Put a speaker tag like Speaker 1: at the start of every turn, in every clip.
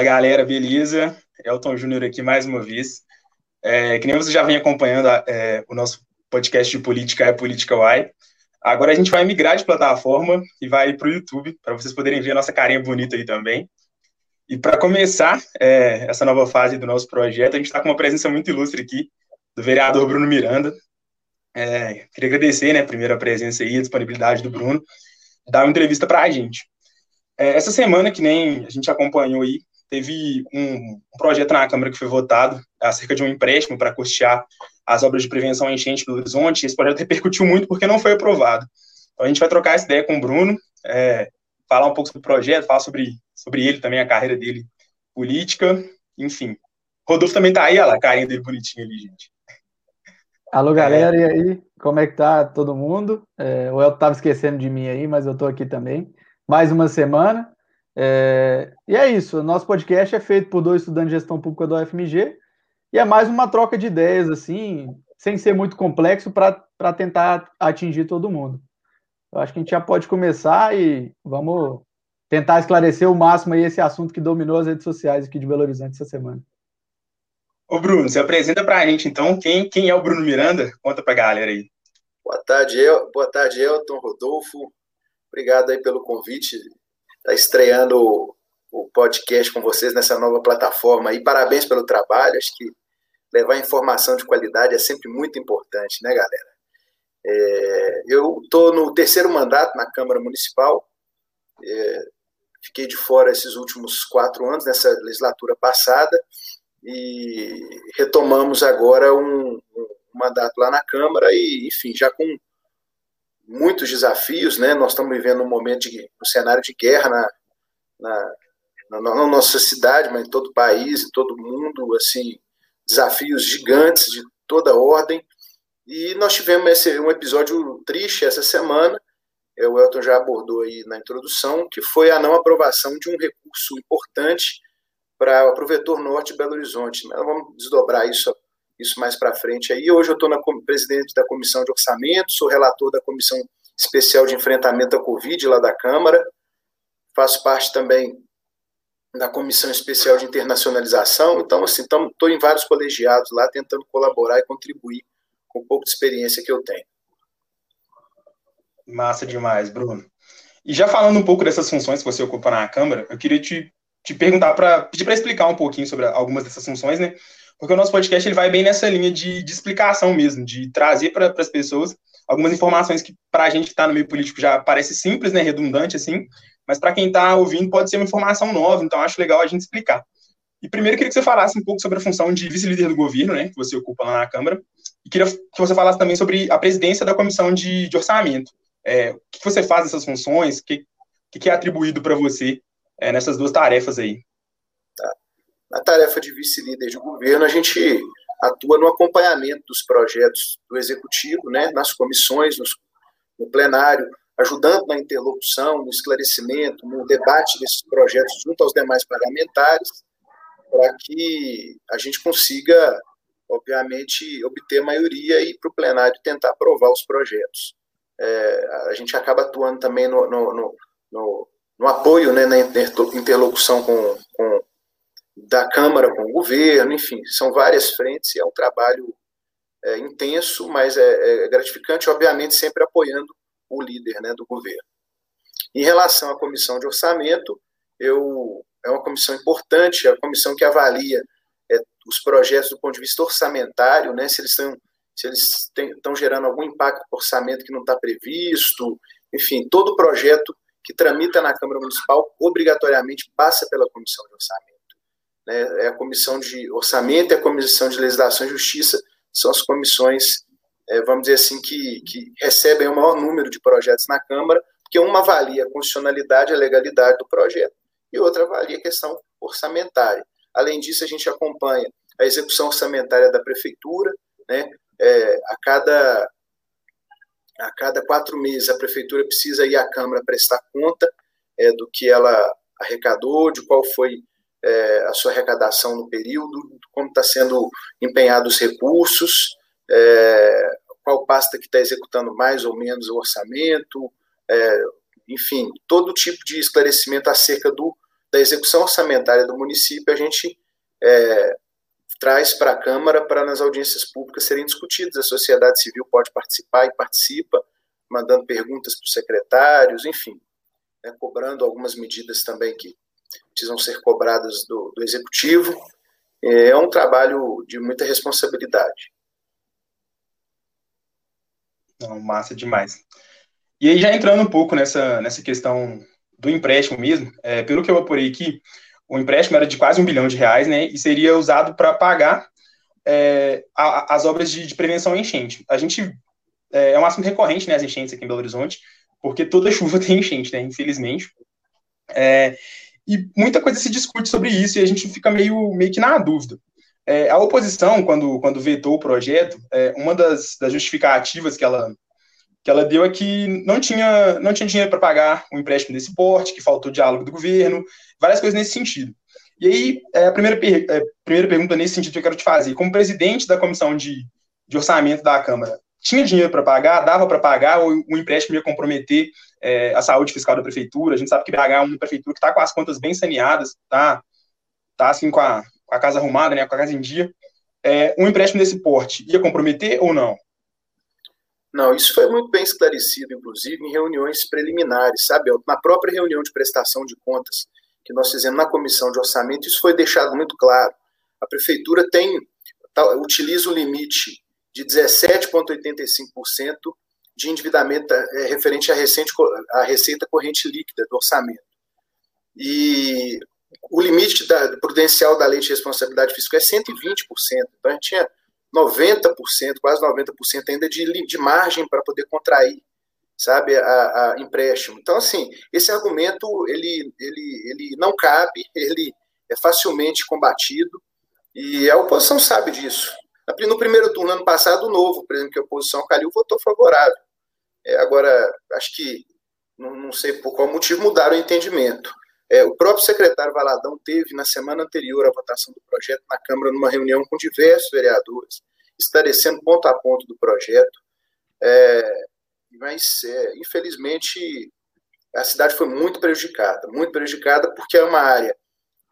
Speaker 1: Fala galera, beleza? Elton Júnior aqui mais uma vez. É, que nem você já vem acompanhando é, o nosso podcast de política é Política Y. Agora a gente vai migrar de plataforma e vai para o YouTube, para vocês poderem ver a nossa carinha bonita aí também. E para começar é, essa nova fase do nosso projeto, a gente está com uma presença muito ilustre aqui, do vereador Bruno Miranda. É, queria agradecer, né, a primeira presença aí, a disponibilidade do Bruno, dar uma entrevista para a gente. É, essa semana, que nem a gente acompanhou aí, teve um, projeto na Câmara que foi votado acerca de um empréstimo para custear as obras de prevenção à enchente do Horizonte. Esse projeto repercutiu muito porque não foi aprovado. Então a gente vai trocar essa ideia com o Bruno, é, falar um pouco sobre o projeto, falar sobre, sobre ele também, a carreira dele política, enfim. Rodolfo também tá aí, olha lá, a carinha dele bonitinha ali, gente.
Speaker 2: Alô, galera, é... e aí? Como é que tá todo mundo? É, o Elton tava esquecendo de mim aí, mas eu tô aqui também. Mais uma semana. É... E é isso, nosso podcast é feito por dois estudantes de gestão pública do UFMG e é mais uma troca de ideias, assim, sem ser muito complexo para tentar atingir todo mundo. Eu acho que a gente já pode começar e vamos tentar esclarecer o máximo aí esse assunto que dominou as redes sociais aqui de Belo Horizonte essa semana.
Speaker 1: Ô Bruno, você apresenta para a gente então quem, quem é o Bruno Miranda? Conta para a galera aí.
Speaker 3: Boa tarde, El, boa tarde, Elton, Rodolfo. Obrigado aí pelo convite. Está estreando o podcast com vocês nessa nova plataforma e parabéns pelo trabalho. Acho que levar informação de qualidade é sempre muito importante, né, galera? É, eu estou no terceiro mandato na Câmara Municipal, é, fiquei de fora esses últimos quatro anos, nessa legislatura passada, e retomamos agora um, um mandato lá na Câmara, e, enfim, já com muitos desafios, né? Nós estamos vivendo um momento de um cenário de guerra na, na, na, na nossa cidade, mas em todo o país, em todo mundo, assim, desafios gigantes de toda ordem. E nós tivemos esse, um episódio triste essa semana, é, o Elton já abordou aí na introdução, que foi a não aprovação de um recurso importante para o vetor norte de Belo Horizonte. Mas vamos desdobrar isso, isso mais para frente aí. Hoje eu estou na presidente da comissão de orçamento, sou relator da comissão especial de enfrentamento à Covid lá da Câmara, faço parte também na Comissão Especial de Internacionalização. Então, assim, estou em vários colegiados lá tentando colaborar e contribuir com um pouco de experiência que eu tenho.
Speaker 1: Massa demais, Bruno. E já falando um pouco dessas funções que você ocupa na Câmara, eu queria te, te perguntar para pedir para explicar um pouquinho sobre algumas dessas funções, né? Porque o nosso podcast ele vai bem nessa linha de, de explicação mesmo, de trazer para as pessoas algumas informações que para a gente que está no meio político já parece simples, né, redundante assim, mas para quem está ouvindo pode ser uma informação nova, então acho legal a gente explicar. E primeiro queria que você falasse um pouco sobre a função de vice-líder do governo, né, que você ocupa lá na Câmara, e queria que você falasse também sobre a presidência da comissão de, de orçamento. É, o que você faz nessas funções, o que, que é atribuído para você é, nessas duas tarefas aí?
Speaker 3: Tá. Na tarefa de vice-líder de governo, a gente atua no acompanhamento dos projetos do executivo, né, nas comissões, nos, no plenário, ajudando na interlocução, no esclarecimento, no debate desses projetos junto aos demais parlamentares, para que a gente consiga, obviamente, obter maioria e para o plenário tentar aprovar os projetos. É, a gente acaba atuando também no, no, no, no, apoio, né, na interlocução com, com, da Câmara com o governo, enfim, são várias frentes e é um trabalho é, intenso, mas é, é gratificante, obviamente, sempre apoiando o líder né, do governo. Em relação à comissão de orçamento, eu, é uma comissão importante, é a comissão que avalia é, os projetos do ponto de vista orçamentário, né, se eles estão se eles estão gerando algum impacto no orçamento que não está previsto, enfim, todo projeto que tramita na Câmara Municipal obrigatoriamente passa pela comissão de orçamento. Né? É a comissão de orçamento e a comissão de legislação e justiça são as comissões é, vamos dizer assim, que, que recebem o maior número de projetos na Câmara, porque uma avalia a constitucionalidade e a legalidade do projeto, e outra avalia a questão orçamentária. Além disso, a gente acompanha a execução orçamentária da Prefeitura, né? É, a, cada, a cada quatro meses, a Prefeitura precisa ir à Câmara prestar conta é, do que ela arrecadou, de qual foi é, a sua arrecadação no período, como está sendo empenhados os recursos, é, qual pasta que está executando mais ou menos o orçamento, é, enfim, todo tipo de esclarecimento acerca do, da execução orçamentária do município, a gente é, traz para a Câmara para nas audiências públicas serem discutidas. A sociedade civil pode participar e participa, mandando perguntas para os secretários, enfim, né, cobrando algumas medidas também que precisam ser cobradas do, do Executivo. É um trabalho de muita responsabilidade.
Speaker 1: Não, massa demais. E aí, já entrando um pouco nessa, nessa questão do empréstimo mesmo, é, pelo que eu apurei aqui, o empréstimo era de quase um bilhão de reais, né, e seria usado para pagar é, a, as obras de, de, prevenção à enchente. A gente, é, é, um assunto recorrente, né, as enchentes aqui em Belo Horizonte, porque toda chuva tem enchente, né, infelizmente. É, e muita coisa se discute sobre isso e a gente fica meio, meio que na dúvida. É, a oposição, quando, quando vetou o projeto, é, uma das, das justificativas que ela, que ela deu é que não tinha, não tinha dinheiro para pagar o um empréstimo desse porte, que faltou diálogo do governo, várias coisas nesse sentido. E aí, é, a primeira, per é, primeira pergunta nesse sentido que eu quero te fazer, como presidente da comissão de, de orçamento da Câmara, tinha dinheiro para pagar, dava para pagar, ou o empréstimo ia comprometer é, a saúde fiscal da prefeitura? A gente sabe que BH é uma prefeitura que está com as contas bem saneadas, tá, tá assim com a, com a casa arrumada, né, com a casa em dia. É, um empréstimo desse porte ia comprometer ou não?
Speaker 3: Não, isso foi muito bem esclarecido, inclusive, em reuniões preliminares, sabe? Na própria reunião de prestação de contas que nós fizemos na comissão de orçamento, isso foi deixado muito claro. A prefeitura tem tá, utiliza o limite de 17,85% de endividamento é, referente à, recente, à receita corrente líquida do orçamento. E o limite da, prudencial da lei de responsabilidade fiscal é 120%. Então a gente tinha 90%, quase 90% ainda de, de margem para poder contrair, sabe, a, a, empréstimo. Então, assim, esse argumento, ele, ele, ele não cabe, ele é facilmente combatido, e a oposição sabe disso. No primeiro turno, ano passado, o novo, por exemplo, que a oposição, Calil, votou favorável. É, agora, acho que, não, não, sei por qual motivo, mudaram o entendimento. É, o próprio secretário Valadão teve, na semana anterior à votação do projeto, na Câmara, numa reunião com diversos vereadores, esclarecendo ponto a ponto do projeto. É, mas, é, infelizmente, a cidade foi muito prejudicada muito prejudicada porque é uma área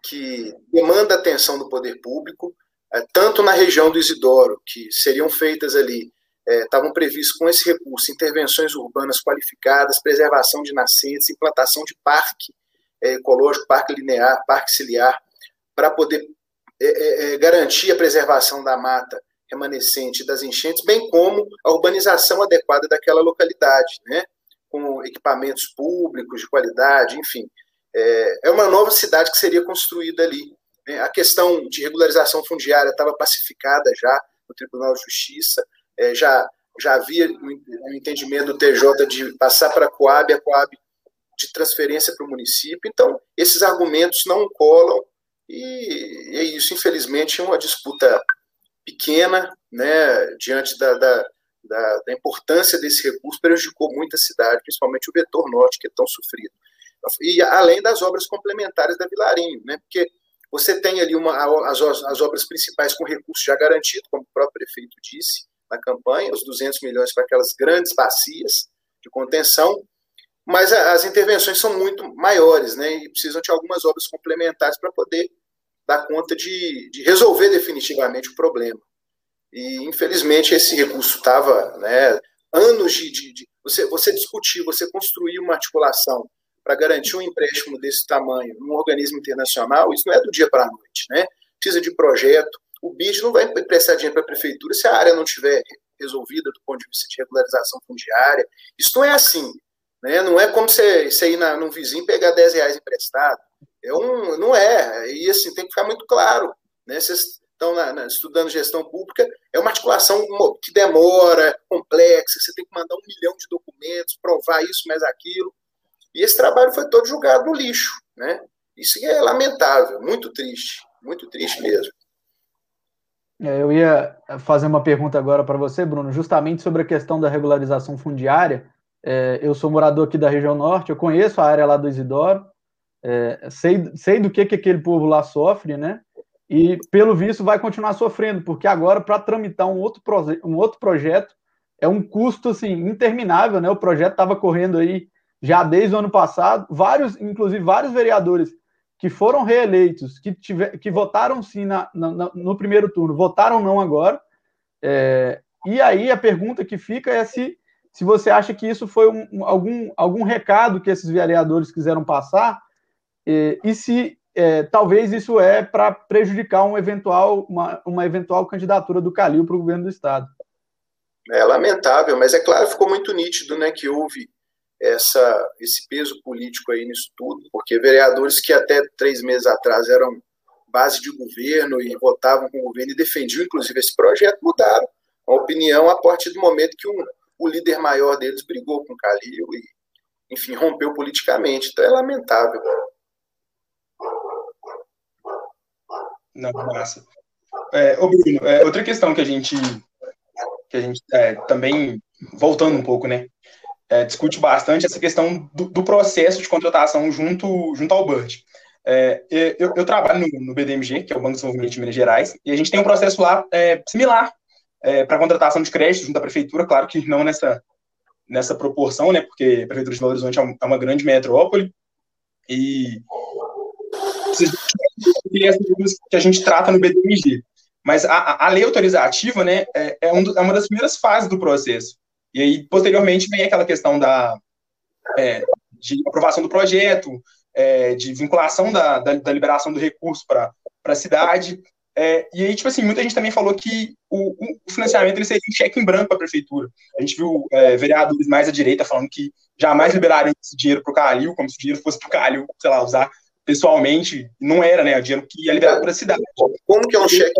Speaker 3: que demanda atenção do poder público, é, tanto na região do Isidoro, que seriam feitas ali é, estavam previstos com esse recurso intervenções urbanas qualificadas, preservação de nascentes, implantação de parque é, ecológico, parque linear, parque ciliar, para poder é, é, é, garantir a preservação da mata remanescente das enchentes, bem como a urbanização adequada daquela localidade, né, com equipamentos públicos de qualidade, enfim. É, é uma nova cidade que seria construída ali. Né. A questão de regularização fundiária estava pacificada já no Tribunal de Justiça, é, já, já havia um entendimento do TJ de passar para a Coab, a Coab de transferência para o município. Então, esses argumentos não colam e é isso, infelizmente, é uma disputa pequena, né, diante da, da, da, da importância desse recurso, prejudicou muito a cidade, principalmente o vetor norte, que é tão sofrido. E além das obras complementares da Vilarinho, né, porque você tem ali uma, as, as obras principais com recurso já garantido, como o próprio prefeito disse, na campanha, os 200 milhões para aquelas grandes bacias de contenção, mas as intervenções são muito maiores, né, e precisam de algumas obras complementares para poder dar conta de, de, resolver definitivamente o problema. E, infelizmente, esse recurso estava, né, anos de, de, de, você, você discutir, você construir uma articulação para garantir um empréstimo desse tamanho num organismo internacional, isso não é do dia para a noite, né? Precisa de projeto, o BID não vai emprestar dinheiro para a prefeitura se a área não estiver resolvida do ponto de vista de regularização fundiária. Isso não é assim. Né? Não é como você, você ir na, num vizinho pegar 10 reais emprestado. É um, não é. E assim, tem que ficar muito claro. Né? Vocês estão na, na, estudando gestão pública, é uma articulação que demora, complexa, você tem que mandar um milhão de documentos, provar isso, mais aquilo. E esse trabalho foi todo julgado no lixo. Né? Isso é lamentável, muito triste, muito triste mesmo.
Speaker 2: É, eu ia fazer uma pergunta agora para você, Bruno, justamente sobre a questão da regularização fundiária. É, eu sou morador aqui da região norte, eu conheço a área lá do Isidoro, é, sei, sei do que, que aquele povo lá sofre, né? E, pelo visto, vai continuar sofrendo, porque agora, para tramitar um outro, um outro projeto, é um custo assim, interminável, né? O projeto estava correndo aí já desde o ano passado, vários, inclusive vários vereadores que foram reeleitos, que, tiver, que votaram sim na, na, no primeiro turno, votaram não agora. É, e aí a pergunta que fica é se, se você acha que isso foi um, algum, algum recado que esses vereadores quiseram passar, e, e se é, talvez isso é para prejudicar um eventual, uma, uma eventual candidatura do Calil para o governo do Estado.
Speaker 3: É lamentável, mas é claro, ficou muito nítido né, que houve essa, esse peso político aí nisso tudo, porque vereadores que até três meses atrás eram base de governo e votavam com o governo e defendiam, inclusive, esse projeto, mudaram a opinião a partir do momento que um, o líder maior deles brigou com o Calil e, enfim, rompeu politicamente. Então é lamentável.
Speaker 1: Não, massa. É, ô Bruno, é, outra questão que a gente, que a gente é, também, voltando um pouco, né, é, discute bastante essa questão do, do, processo de contratação junto, junto ao BURT. É, eu, eu, trabalho no, no, BDMG, que é o Banco de Desenvolvimento de Minas Gerais, e a gente tem um processo lá é, similar é, para contratação de crédito junto à prefeitura, claro que não nessa, nessa proporção, né, porque a prefeitura de Belo Horizonte é, é uma grande metrópole, e que a gente trata no BDMG. Mas a, a lei autorizativa né, é, é, um do, é, uma das primeiras fases do processo. E aí, posteriormente, vem aquela questão da, é, de aprovação do projeto, é, de vinculação da, da, da, liberação do recurso para a cidade. É, e aí, tipo assim, muita gente também falou que o, o financiamento ele seria um cheque em branco para a prefeitura. A gente viu é, vereadores mais à direita falando que jamais liberariam esse dinheiro para o Calil, como se o dinheiro fosse para o Calil, sei lá, usar pessoalmente, não era, né? O dinheiro que ia liberar para a cidade.
Speaker 3: Como que é um cheque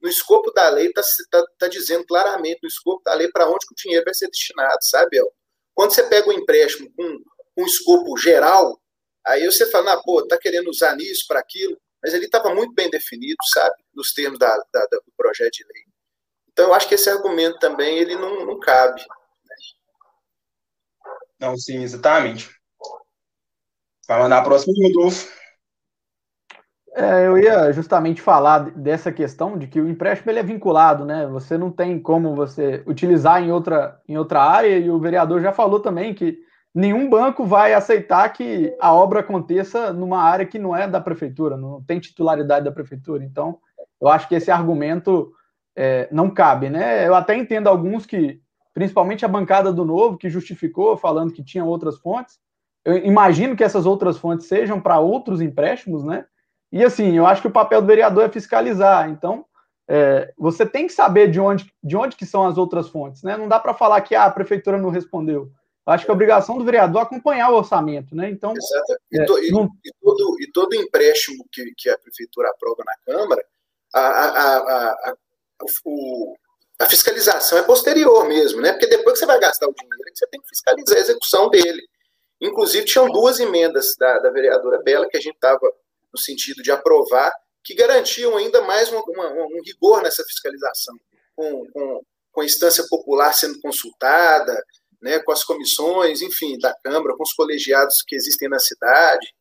Speaker 3: no escopo da lei está tá, tá dizendo claramente no escopo da lei para onde que o dinheiro vai ser destinado, sabe, El? Quando você pega um empréstimo com, um escopo geral, aí você fala, ah, pô, tá querendo usar nisso para aquilo, mas ele estava muito bem definido, sabe, nos termos da, da, do projeto de lei. Então, eu acho que esse argumento também ele não, não cabe. Né?
Speaker 1: Não, sim, exatamente. Vai mandar a próxima, Rodolfo.
Speaker 2: É, eu ia justamente falar dessa questão de que o empréstimo ele é vinculado, né? Você não tem como você utilizar em outra, em outra área, e o vereador já falou também que nenhum banco vai aceitar que a obra aconteça numa área que não é da prefeitura, não tem titularidade da prefeitura. Então, eu acho que esse argumento é, não cabe, né? Eu até entendo alguns que, principalmente a bancada do Novo, que justificou falando que tinha outras fontes, eu imagino que essas outras fontes sejam para outros empréstimos, né? E assim, eu acho que o papel do vereador é fiscalizar. Então, é, você tem que saber de onde, de onde que são as outras fontes, né? Não dá para falar que ah, a prefeitura não respondeu. Eu acho que a obrigação do vereador é acompanhar o orçamento, né? Então,
Speaker 3: Exato. E, to, é, não... e, todo, e todo empréstimo que, que a prefeitura aprova na Câmara, a, a, a, a, o, a fiscalização é posterior mesmo, né? Porque depois que você vai gastar o dinheiro, você tem que fiscalizar a execução dele. Inclusive, tinham duas emendas da, da vereadora Bela que a gente estava no sentido de aprovar, que garantiam ainda mais uma, uma, um rigor nessa fiscalização, com, com, com, a instância popular sendo consultada, né, com as comissões, enfim, da Câmara, com os colegiados que existem na cidade.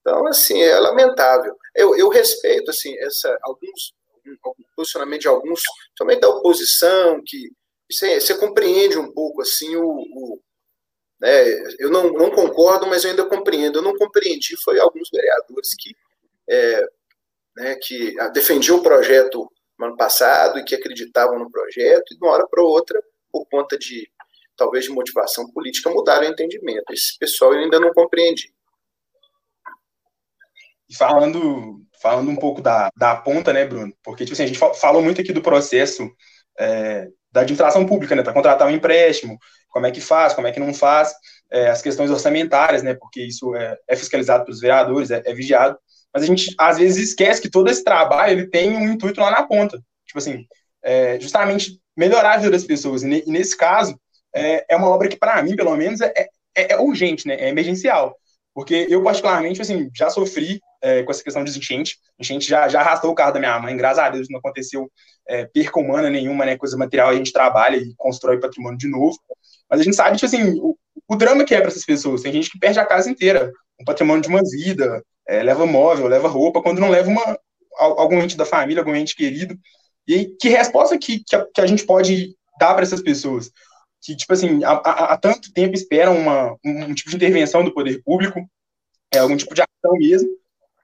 Speaker 3: Então, assim, é lamentável. Eu, eu respeito, assim, essa, alguns, posicionamento de alguns, somente da oposição, que você, você compreende um pouco, assim, o, o né, eu não, não concordo, mas eu ainda compreendo. Eu não compreendi foi alguns vereadores que é, né, que defendiam o projeto no ano passado e que acreditavam no projeto, e de uma hora para outra, por conta de talvez de motivação política, mudaram o entendimento. Esse pessoal eu ainda não compreendi.
Speaker 1: E falando, falando um pouco da, da ponta, né, Bruno? Porque tipo assim, a gente falou muito aqui do processo é, da administração pública, né, para contratar um empréstimo, como é que faz, como é que não faz, é, as questões orçamentárias, né, porque isso é, é fiscalizado pelos vereadores, é, é vigiado mas a gente às vezes esquece que todo esse trabalho ele tem um intuito lá na ponta. Tipo assim, é, justamente melhorar a vida das pessoas. E, nesse caso, é, é, uma obra que, para mim, pelo menos, é, é, é, urgente, né? É emergencial. Porque eu, particularmente, assim, já sofri é, com essa questão de enchente. Enchente já, já arrastou o carro da minha mãe. Graças a Deus não aconteceu é, perca humana nenhuma, né? Coisa material, a gente trabalha e constrói patrimônio de novo. Mas a gente sabe, tipo assim, o, o drama que é para essas pessoas. Tem gente que perde a casa inteira, um patrimônio de uma vida, é, leva móvel, leva roupa, quando não leva uma, algum ente da família, algum ente querido. E que resposta que, que, a, que a gente pode dar para essas pessoas? Que, tipo assim, há, há, tanto tempo esperam uma, um, um tipo de intervenção do poder público, é, algum tipo de ação mesmo,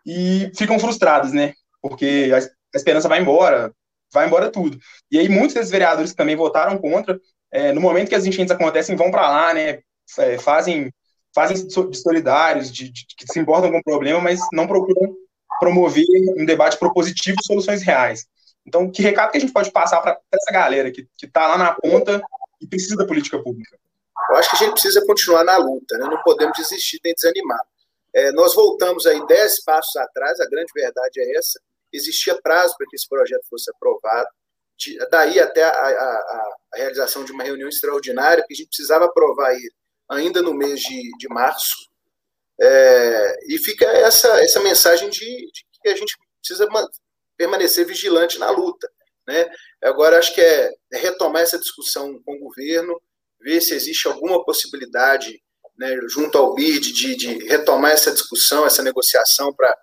Speaker 1: e ficam frustrados, né? Porque a, a esperança vai embora, vai embora tudo. E aí muitos desses vereadores que também votaram contra, é, no momento que as enchentes acontecem, vão para lá, né? É, fazem fazem de solidários, de, de, que se importam com o problema, mas não procuram promover um debate propositivo e soluções reais. Então, que recado que a gente pode passar para essa galera que está lá na ponta e precisa da política pública?
Speaker 3: Eu acho que a gente precisa continuar na luta, né? não podemos desistir nem desanimar. É, nós voltamos aí dez passos atrás, a grande verdade é essa, existia prazo para que esse projeto fosse aprovado, de, daí até a, a, a, realização de uma reunião extraordinária, que a gente precisava aprovar ele ainda no mês de, de março, é, e fica essa, essa mensagem de, de que a gente precisa permanecer vigilante na luta. Né? Agora, acho que é, é retomar essa discussão com o governo, ver se existe alguma possibilidade, né, junto ao BID, de, de retomar essa discussão, essa negociação para,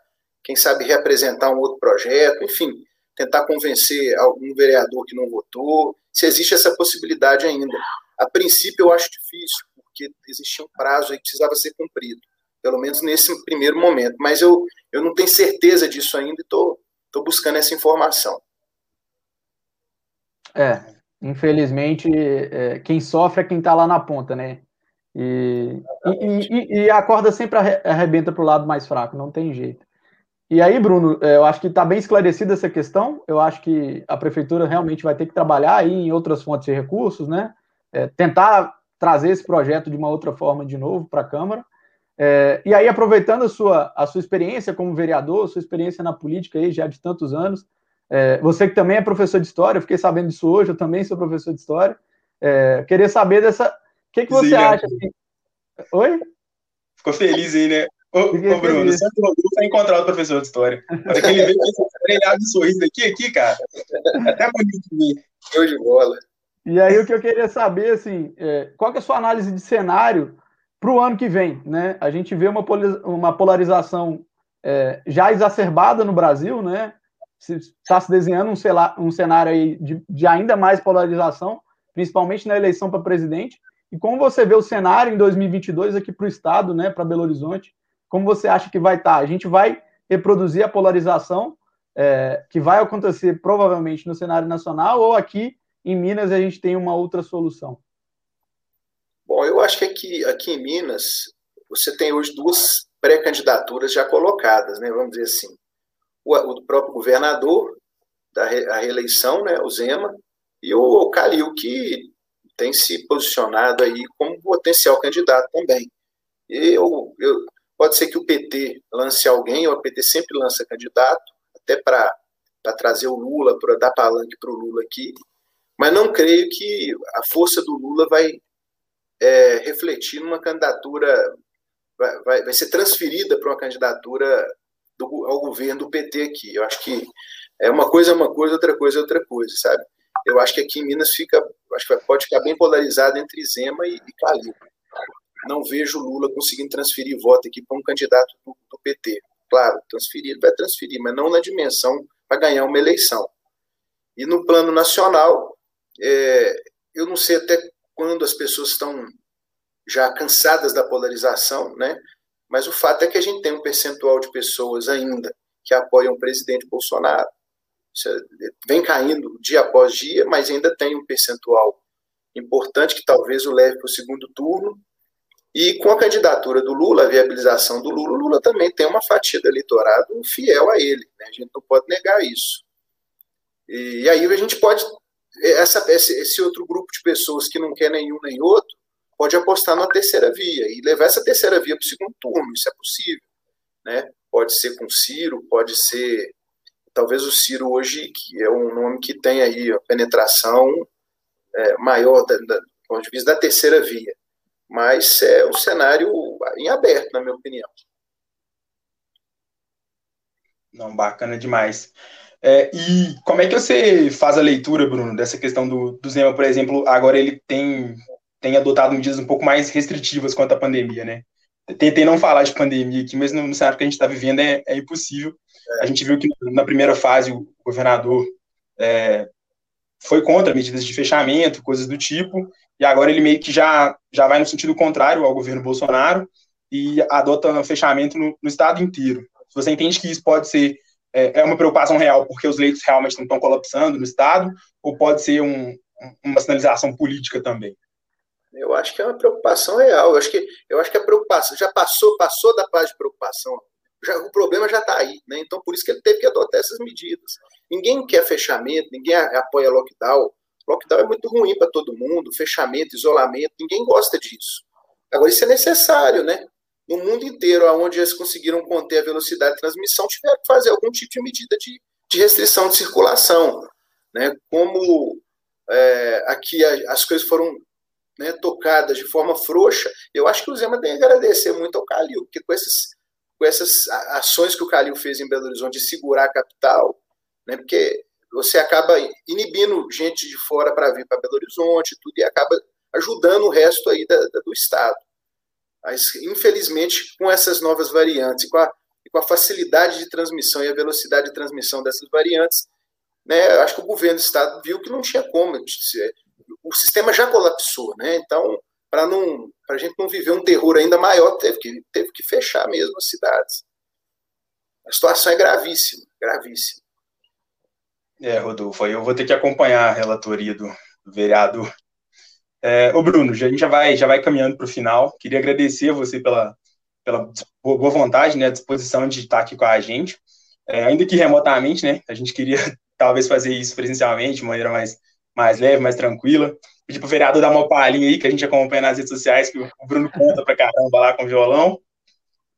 Speaker 3: quem sabe, reapresentar um outro projeto, enfim, tentar convencer algum vereador que não votou, se existe essa possibilidade ainda. A princípio, eu acho difícil, porque existia um prazo aí que precisava ser cumprido, pelo menos nesse primeiro momento. Mas eu, eu não tenho certeza disso ainda e estou buscando essa informação.
Speaker 2: É, infelizmente, é, quem sofre é quem está lá na ponta, né? E, e, e, e, a corda sempre arrebenta para o lado mais fraco, não tem jeito. E aí, Bruno, é, eu acho que está bem esclarecida essa questão. Eu acho que a prefeitura realmente vai ter que trabalhar aí em outras fontes de recursos, né? É, tentar trazer esse projeto de uma outra forma de novo para a Câmara. É, e aí, aproveitando a sua, a sua experiência como vereador, sua experiência na política aí já de tantos anos, é, você que também é professor de história, eu fiquei sabendo disso hoje, eu também sou professor de história. É, queria saber dessa. O que, que você Sim, acha? Assim? Oi?
Speaker 1: Ficou feliz aí, né? Ô, ô Bruno, o Santo Rodolfo vai encontrar o professor de história. Para que ele veja esse treinado de sorriso aqui, aqui, cara. É até bonito de ver.
Speaker 3: Show de bola.
Speaker 2: E aí o que eu queria saber, assim, é, qual é a sua análise de cenário para o ano que vem, né? A gente vê uma, uma polarização é, já exacerbada no Brasil, né? Está se desenhando um, um cenário aí de, de, ainda mais polarização, principalmente na eleição para presidente. E como você vê o cenário em 2022 aqui para o Estado, né, para Belo Horizonte? Como você acha que vai estar? Tá? A gente vai reproduzir a polarização é, que vai acontecer provavelmente no cenário nacional ou aqui em Minas a gente tem uma outra solução?
Speaker 3: Bom, eu acho que aqui, aqui em Minas você tem hoje duas pré-candidaturas já colocadas, né? Vamos dizer assim. O, o próprio governador da re, reeleição, né, o Zema, e o Calil, que tem se posicionado aí como potencial candidato também. Eu, eu, pode ser que o PT lance alguém, o PT sempre lança candidato, até para trazer o Lula, para dar palanque para o Lula aqui, mas não creio que a força do Lula vai é, refletir numa candidatura, vai, vai, vai ser transferida para uma candidatura do, ao governo do PT aqui. Eu acho que é uma coisa é uma coisa, outra coisa é outra coisa, sabe? Eu acho que aqui em Minas fica, acho que pode ficar bem polarizado entre Zema e, e Calil. Não vejo Lula conseguindo transferir voto aqui para um candidato do, do PT. Claro, transferir, vai transferir, mas não na dimensão para ganhar uma eleição. E no plano nacional, é, eu não sei até quando as pessoas estão já cansadas da polarização, né? Mas o fato é que a gente tem um percentual de pessoas ainda que apoiam o presidente Bolsonaro. É, vem caindo dia após dia, mas ainda tem um percentual importante que talvez o leve para o segundo turno. E com a candidatura do Lula, a viabilização do Lula, o Lula também tem uma fatia do eleitorado fiel a ele. Né? A gente não pode negar isso. E aí a gente pode essa, esse outro grupo de pessoas que não quer nenhum nem outro pode apostar na terceira via e levar essa terceira via para o segundo turno, isso é possível. Né? Pode ser com Ciro, pode ser. Talvez o Ciro hoje, que é um nome que tem aí a penetração é, maior da, da, do ponto de vista da terceira via. Mas é um cenário em aberto, na minha opinião.
Speaker 1: Não, bacana demais. É, e como é que você faz a leitura, Bruno, dessa questão do, do Zema, por exemplo, agora ele tem, tem adotado medidas um pouco mais restritivas quanto à pandemia, né? Tentei não falar de pandemia aqui, mas no, cenário que a gente está vivendo é, é impossível. A gente viu que na primeira fase o governador é, foi contra medidas de fechamento, coisas do tipo, e agora ele meio que já, já vai no sentido contrário ao governo Bolsonaro, e adota fechamento no, no estado inteiro. Se você entende que isso pode ser é, é uma preocupação real porque os leitos realmente não estão colapsando no estado, ou pode ser um, uma sinalização política também?
Speaker 3: Eu acho que é uma preocupação real. Eu acho que, eu acho que a preocupação já passou, passou da fase de preocupação. Já, o problema já está aí, né? Então por isso que ele teve que adotar essas medidas. Ninguém quer fechamento, ninguém apoia lockdown. Lockdown é muito ruim para todo mundo, fechamento, isolamento, ninguém gosta disso. Agora isso é necessário, né? No mundo inteiro, onde eles conseguiram conter a velocidade de transmissão, tiveram que fazer algum tipo de medida de, de restrição de circulação, né? Como é, aqui as coisas foram né, tocadas de forma frouxa, eu acho que o Zema tem que agradecer muito ao Calil, porque com, esses, com essas ações que o Calil fez em Belo Horizonte de segurar a capital, né, porque você acaba inibindo gente de fora para vir para Belo Horizonte tudo, e acaba ajudando o resto aí da, da, do Estado. Mas, infelizmente, com essas novas variantes, com a, com a facilidade de transmissão e a velocidade de transmissão dessas variantes, né, acho que o governo do Estado viu que não tinha como o sistema já colapsou, né? Então, para não, para a gente não viver um terror ainda maior, teve que, teve que fechar mesmo as cidades. A situação é gravíssima, gravíssima.
Speaker 1: É, Rodolfo, eu vou ter que acompanhar a relatoria do, do vereador. É, ô Bruno, a gente já vai, já vai caminhando para o final. Queria agradecer a você pela, pela boa vontade, né, disposição de estar aqui com a gente, é, ainda que remotamente, né? A gente queria talvez fazer isso presencialmente, de maneira mais mais leve, mais tranquila. Pedir pro vereador dar uma palhinha aí, que a gente acompanha nas redes sociais, que o Bruno conta pra caramba lá com violão.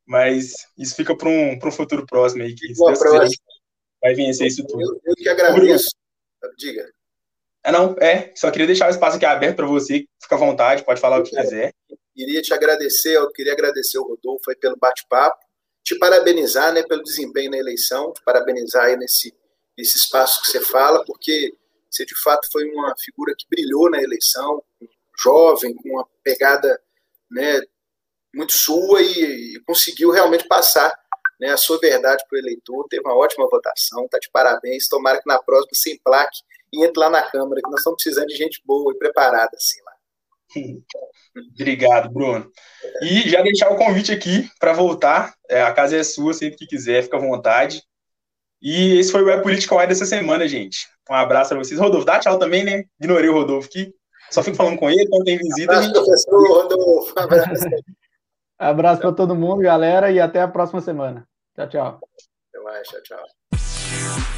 Speaker 1: Mas isso fica para um, um futuro próximo aí, que Boa, quiser, vai vencer isso tudo.
Speaker 3: Eu, eu que agradeço. Diga.
Speaker 1: É, não, é, só queria deixar o espaço aqui aberto para você, fica à vontade, pode falar eu o que quiser.
Speaker 3: Queria te agradecer, eu queria agradecer o Rodolfo aí pelo bate-papo, te parabenizar, né, pelo desempenho na eleição, te parabenizar aí nesse, nesse espaço que você fala, porque você de fato foi uma figura que brilhou na eleição, jovem, com uma pegada né, muito sua e, e conseguiu realmente passar né, a sua verdade para o eleitor. Teve uma ótima votação, tá de parabéns. Tomara que na próxima sem plaque e entre lá na Câmara, que nós estamos precisando de gente boa e preparada assim lá.
Speaker 1: Obrigado, Bruno. E já deixar o convite aqui para voltar. É, a casa é sua, sempre que quiser, fica à vontade. E esse foi o É Política Wide dessa semana, gente. Um abraço para vocês. Rodolfo, dá tchau também, né? Ignorei o Rodolfo aqui. Só fico falando com ele, quando tem visita. Abraço, gente... professor Rodolfo.
Speaker 2: Um abraço. abraço para todo mundo, galera, e até a próxima semana. Tchau, tchau.
Speaker 3: Até mais, tchau, tchau.